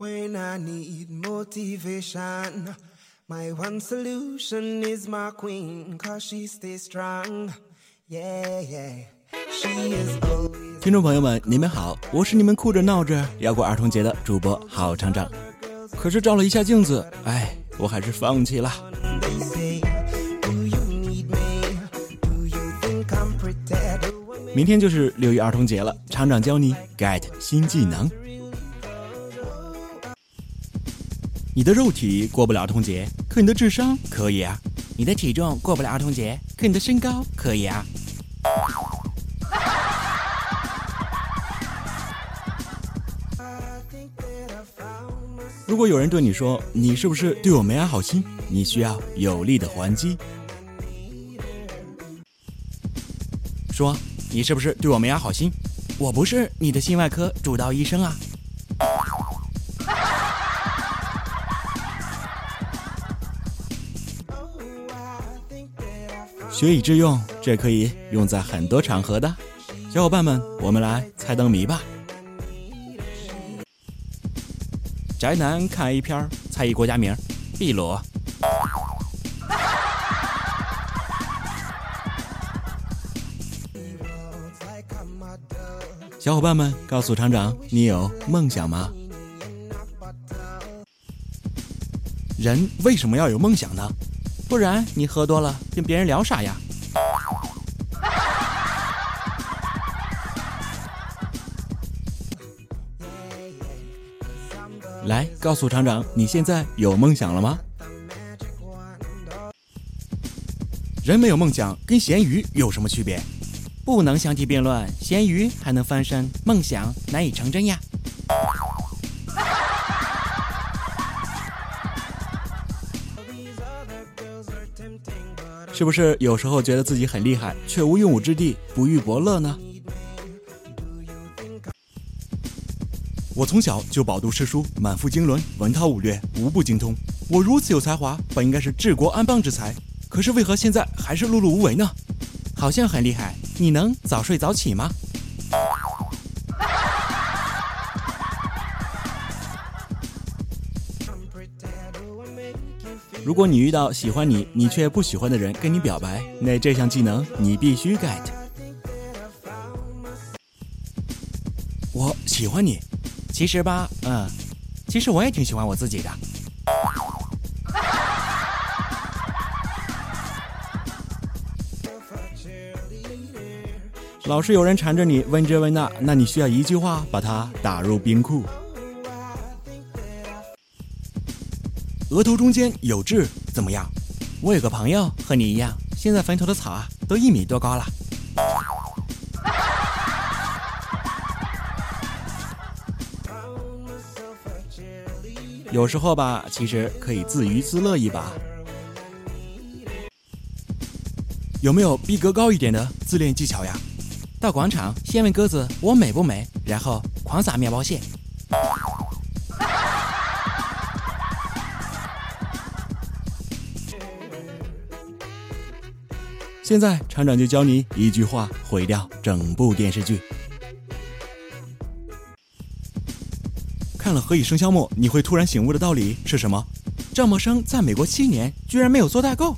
When I need motivation, my one solution is my queen, cause she stays strong. Yeah, yeah. She is always 听众朋友们，你们好，我是你们哭着闹着要过儿童节的主播郝厂长。可是照了一下镜子，哎，我还是放弃了。Do you need me? Do you think I'm? 明天就是六一儿童节了，厂长教你 get 新技能。你的肉体过不了儿童节，可你的智商可以啊；你的体重过不了儿童节，可你的身高可以啊。如果有人对你说你是不是对我没安好心，你需要有力的还击。说你是不是对我没安好心？我不是你的心外科主刀医生啊。学以致用，这可以用在很多场合的。小伙伴们，我们来猜灯谜吧。宅男看 A 片，猜一国家名，秘鲁。小伙伴们，告诉厂长，你有梦想吗？人为什么要有梦想呢？不然你喝多了跟别人聊啥呀？来，告诉厂长，你现在有梦想了吗？人没有梦想跟咸鱼有什么区别？不能相提并论，咸鱼还能翻身，梦想难以成真呀。是不是有时候觉得自己很厉害，却无用武之地，不遇伯乐呢？我从小就饱读诗书，满腹经纶，文韬武略，无不精通。我如此有才华，本应该是治国安邦之才，可是为何现在还是碌碌无为呢？好像很厉害，你能早睡早起吗？如果你遇到喜欢你，你却不喜欢的人跟你表白，那这项技能你必须 get。我喜欢你，其实吧，嗯，其实我也挺喜欢我自己的。老是有人缠着你问这问那，那你需要一句话把它打入冰库。额头中间有痣怎么样？我有个朋友和你一样，现在坟头的草啊都一米多高了。有时候吧，其实可以自娱自乐一把。有没有逼格高一点的自恋技巧呀？到广场先问鸽子我美不美，然后狂撒面包屑。现在厂长就教你一句话毁掉整部电视剧。看了《何以笙箫默》，你会突然醒悟的道理是什么？赵默笙在美国七年，居然没有做代购。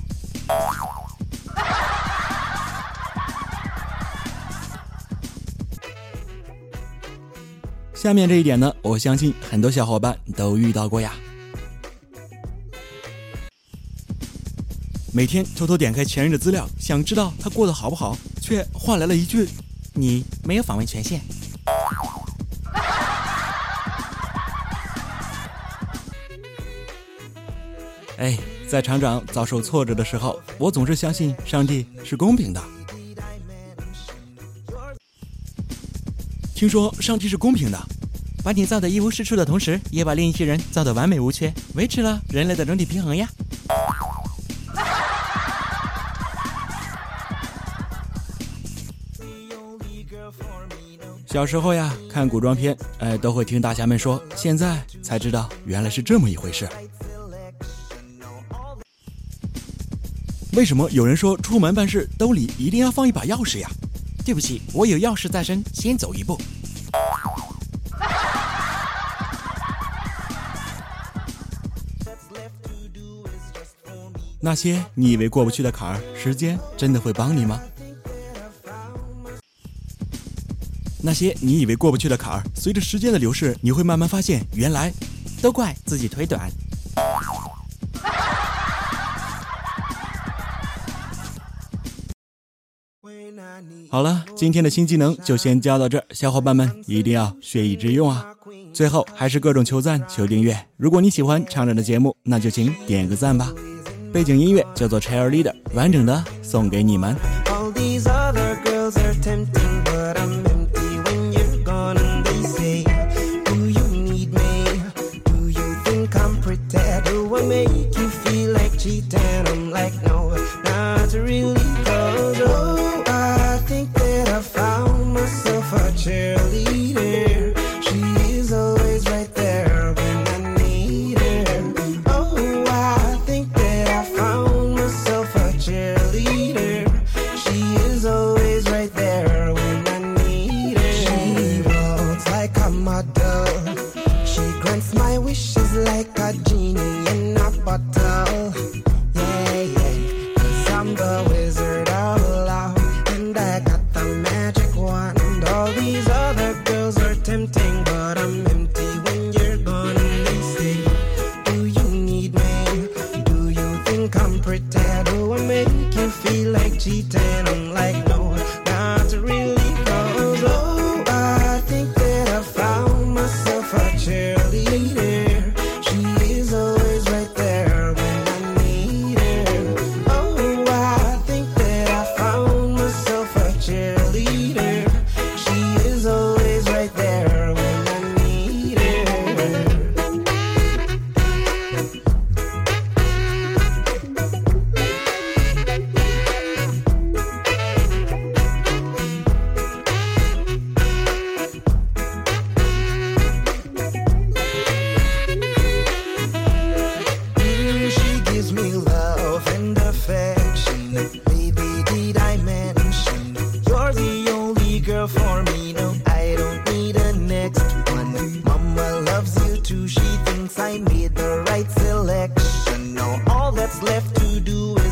下面这一点呢，我相信很多小伙伴都遇到过呀。每天偷偷点开前任的资料，想知道他过得好不好，却换来了一句：“你没有访问权限。”哎，在厂长遭受挫折的时候，我总是相信上帝是公平的。听说上帝是公平的，把你造的一无是处的同时，也把另一些人造的完美无缺，维持了人类的整体平衡呀。小时候呀看古装片哎都会听大侠们说现在才知道原来是这么一回事。为什么有人说出门办事兜里一定要放一把钥匙呀？对不起我有钥匙在身先走一步。那些你以为过不去的坎儿时间真的会帮你吗？那些你以为过不去的坎儿，随着时间的流逝，你会慢慢发现，原来都怪自己腿短。好了，今天的新技能就先教到这儿，小伙伴们一定要学以致用啊！最后还是各种求赞、求订阅。如果你喜欢厂长的节目，那就请点个赞吧。背景音乐叫做《Cheerleader》，完整的送给你们。She grants my wishes like a genie in a bottle. created. the right selection. Now all that's left to do